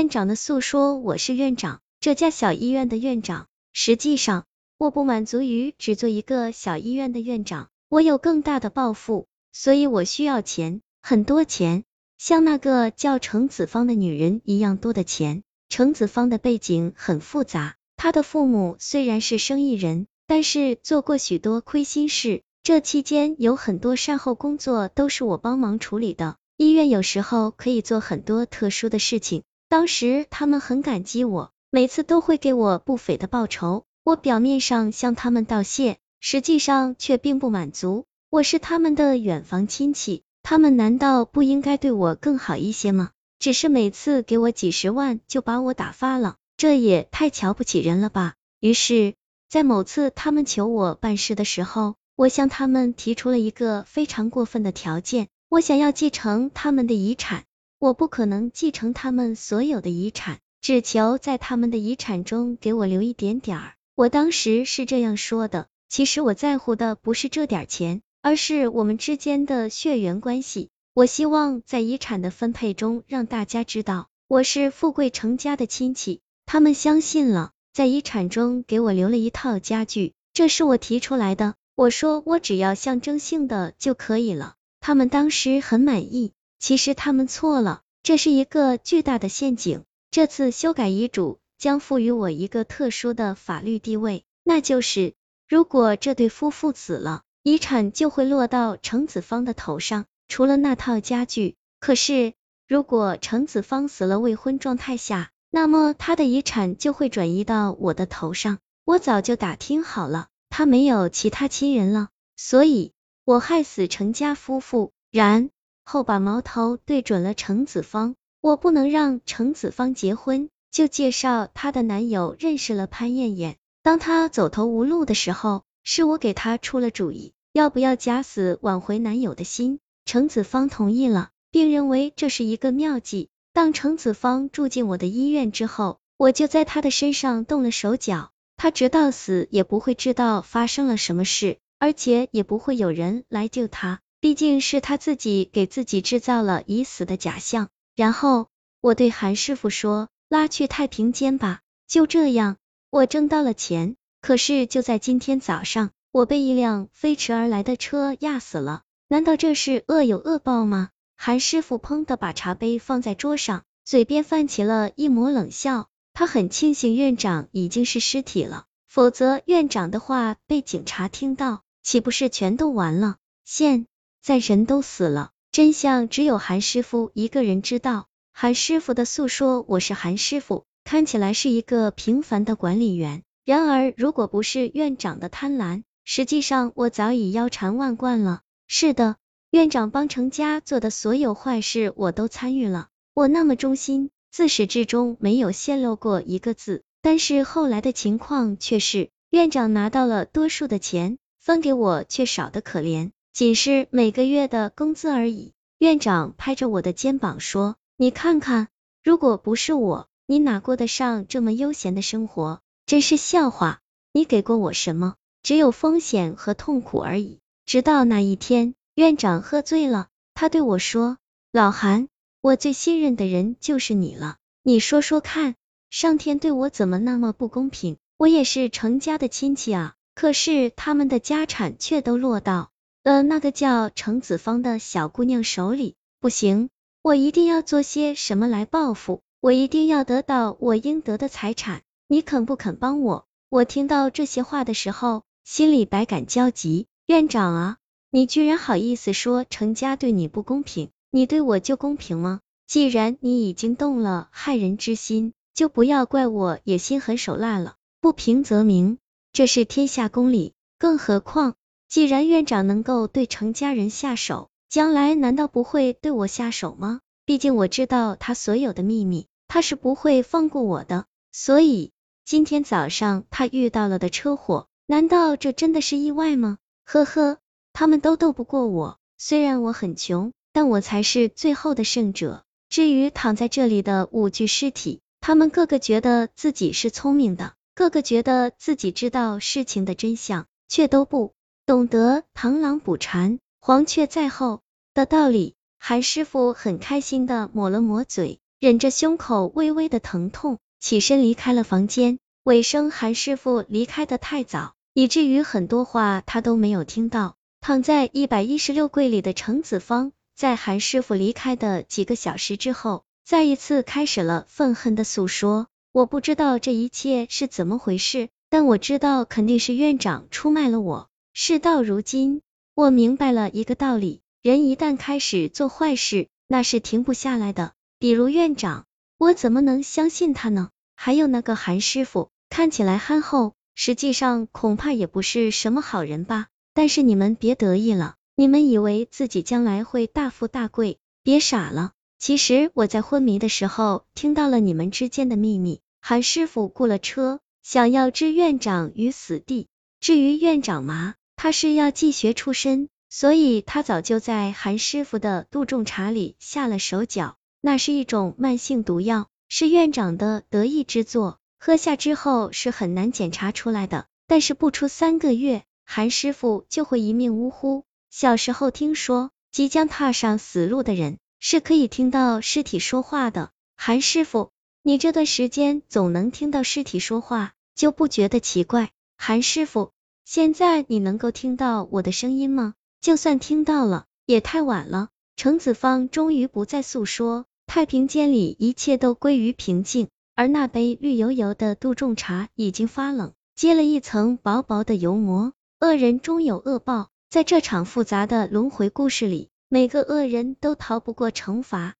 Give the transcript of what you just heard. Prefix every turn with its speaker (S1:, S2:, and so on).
S1: 院长的诉说我是院长，这家小医院的院长。实际上，我不满足于只做一个小医院的院长，我有更大的抱负，所以我需要钱，很多钱，像那个叫程子芳的女人一样多的钱。程子芳的背景很复杂，她的父母虽然是生意人，但是做过许多亏心事，这期间有很多善后工作都是我帮忙处理的。医院有时候可以做很多特殊的事情。当时他们很感激我，每次都会给我不菲的报酬。我表面上向他们道谢，实际上却并不满足。我是他们的远房亲戚，他们难道不应该对我更好一些吗？只是每次给我几十万就把我打发了，这也太瞧不起人了吧。于是，在某次他们求我办事的时候，我向他们提出了一个非常过分的条件，我想要继承他们的遗产。我不可能继承他们所有的遗产，只求在他们的遗产中给我留一点点儿。我当时是这样说的。其实我在乎的不是这点钱，而是我们之间的血缘关系。我希望在遗产的分配中让大家知道我是富贵成家的亲戚。他们相信了，在遗产中给我留了一套家具，这是我提出来的。我说我只要象征性的就可以了。他们当时很满意。其实他们错了，这是一个巨大的陷阱。这次修改遗嘱将赋予我一个特殊的法律地位，那就是如果这对夫妇死了，遗产就会落到程子芳的头上，除了那套家具。可是如果程子芳死了未婚状态下，那么他的遗产就会转移到我的头上。我早就打听好了，他没有其他亲人了，所以我害死程家夫妇，然。后把矛头对准了程子芳，我不能让程子芳结婚，就介绍她的男友认识了潘艳艳。当她走投无路的时候，是我给她出了主意，要不要假死挽回男友的心？程子芳同意了，并认为这是一个妙计。当程子芳住进我的医院之后，我就在她的身上动了手脚，她直到死也不会知道发生了什么事，而且也不会有人来救她。毕竟是他自己给自己制造了已死的假象，然后我对韩师傅说：“拉去太平间吧。”就这样，我挣到了钱。可是就在今天早上，我被一辆飞驰而来的车压死了。难道这是恶有恶报吗？韩师傅砰的把茶杯放在桌上，嘴边泛起了一抹冷笑。他很庆幸院长已经是尸体了，否则院长的话被警察听到，岂不是全都完了？现。在人都死了，真相只有韩师傅一个人知道。韩师傅的诉说，我是韩师傅，看起来是一个平凡的管理员。然而，如果不是院长的贪婪，实际上我早已腰缠万贯了。是的，院长帮程家做的所有坏事，我都参与了。我那么忠心，自始至终没有泄露过一个字。但是后来的情况却是，院长拿到了多数的钱，分给我却少得可怜。仅是每个月的工资而已。院长拍着我的肩膀说：“你看看，如果不是我，你哪过得上这么悠闲的生活？真是笑话！你给过我什么？只有风险和痛苦而已。”直到那一天，院长喝醉了，他对我说：“老韩，我最信任的人就是你了。你说说看，上天对我怎么那么不公平？我也是程家的亲戚啊，可是他们的家产却都落到……”呃，那个叫程子芳的小姑娘手里不行，我一定要做些什么来报复，我一定要得到我应得的财产，你肯不肯帮我？我听到这些话的时候，心里百感交集。院长啊，你居然好意思说程家对你不公平，你对我就公平吗？既然你已经动了害人之心，就不要怪我也心狠手辣了。不平则鸣，这是天下公理，更何况。既然院长能够对程家人下手，将来难道不会对我下手吗？毕竟我知道他所有的秘密，他是不会放过我的。所以今天早上他遇到了的车祸，难道这真的是意外吗？呵呵，他们都斗不过我。虽然我很穷，但我才是最后的胜者。至于躺在这里的五具尸体，他们个个觉得自己是聪明的，个个觉得自己知道事情的真相，却都不。懂得螳螂捕蝉，黄雀在后的道理，韩师傅很开心的抹了抹嘴。忍着胸口微微的疼痛，起身离开了房间。尾声韩师傅离开的太早，以至于很多话他都没有听到。躺在一百一十六柜里的程子方，在韩师傅离开的几个小时之后，再一次开始了愤恨的诉说。我不知道这一切是怎么回事，但我知道肯定是院长出卖了我。事到如今，我明白了一个道理：人一旦开始做坏事，那是停不下来的。比如院长，我怎么能相信他呢？还有那个韩师傅，看起来憨厚，实际上恐怕也不是什么好人吧。但是你们别得意了，你们以为自己将来会大富大贵，别傻了。其实我在昏迷的时候听到了你们之间的秘密。韩师傅雇了车，想要置院长于死地。至于院长嘛，他是药剂学出身，所以他早就在韩师傅的杜仲茶里下了手脚。那是一种慢性毒药，是院长的得意之作，喝下之后是很难检查出来的，但是不出三个月。韩师傅就会一命呜呼。小时候听说，即将踏上死路的人是可以听到尸体说话的。韩师傅，你这段时间总能听到尸体说话，就不觉得奇怪？韩师傅，现在你能够听到我的声音吗？就算听到了，也太晚了。程子方终于不再诉说，太平间里一切都归于平静，而那杯绿油油的杜仲茶已经发冷，结了一层薄薄的油膜。恶人终有恶报，在这场复杂的轮回故事里，每个恶人都逃不过惩罚。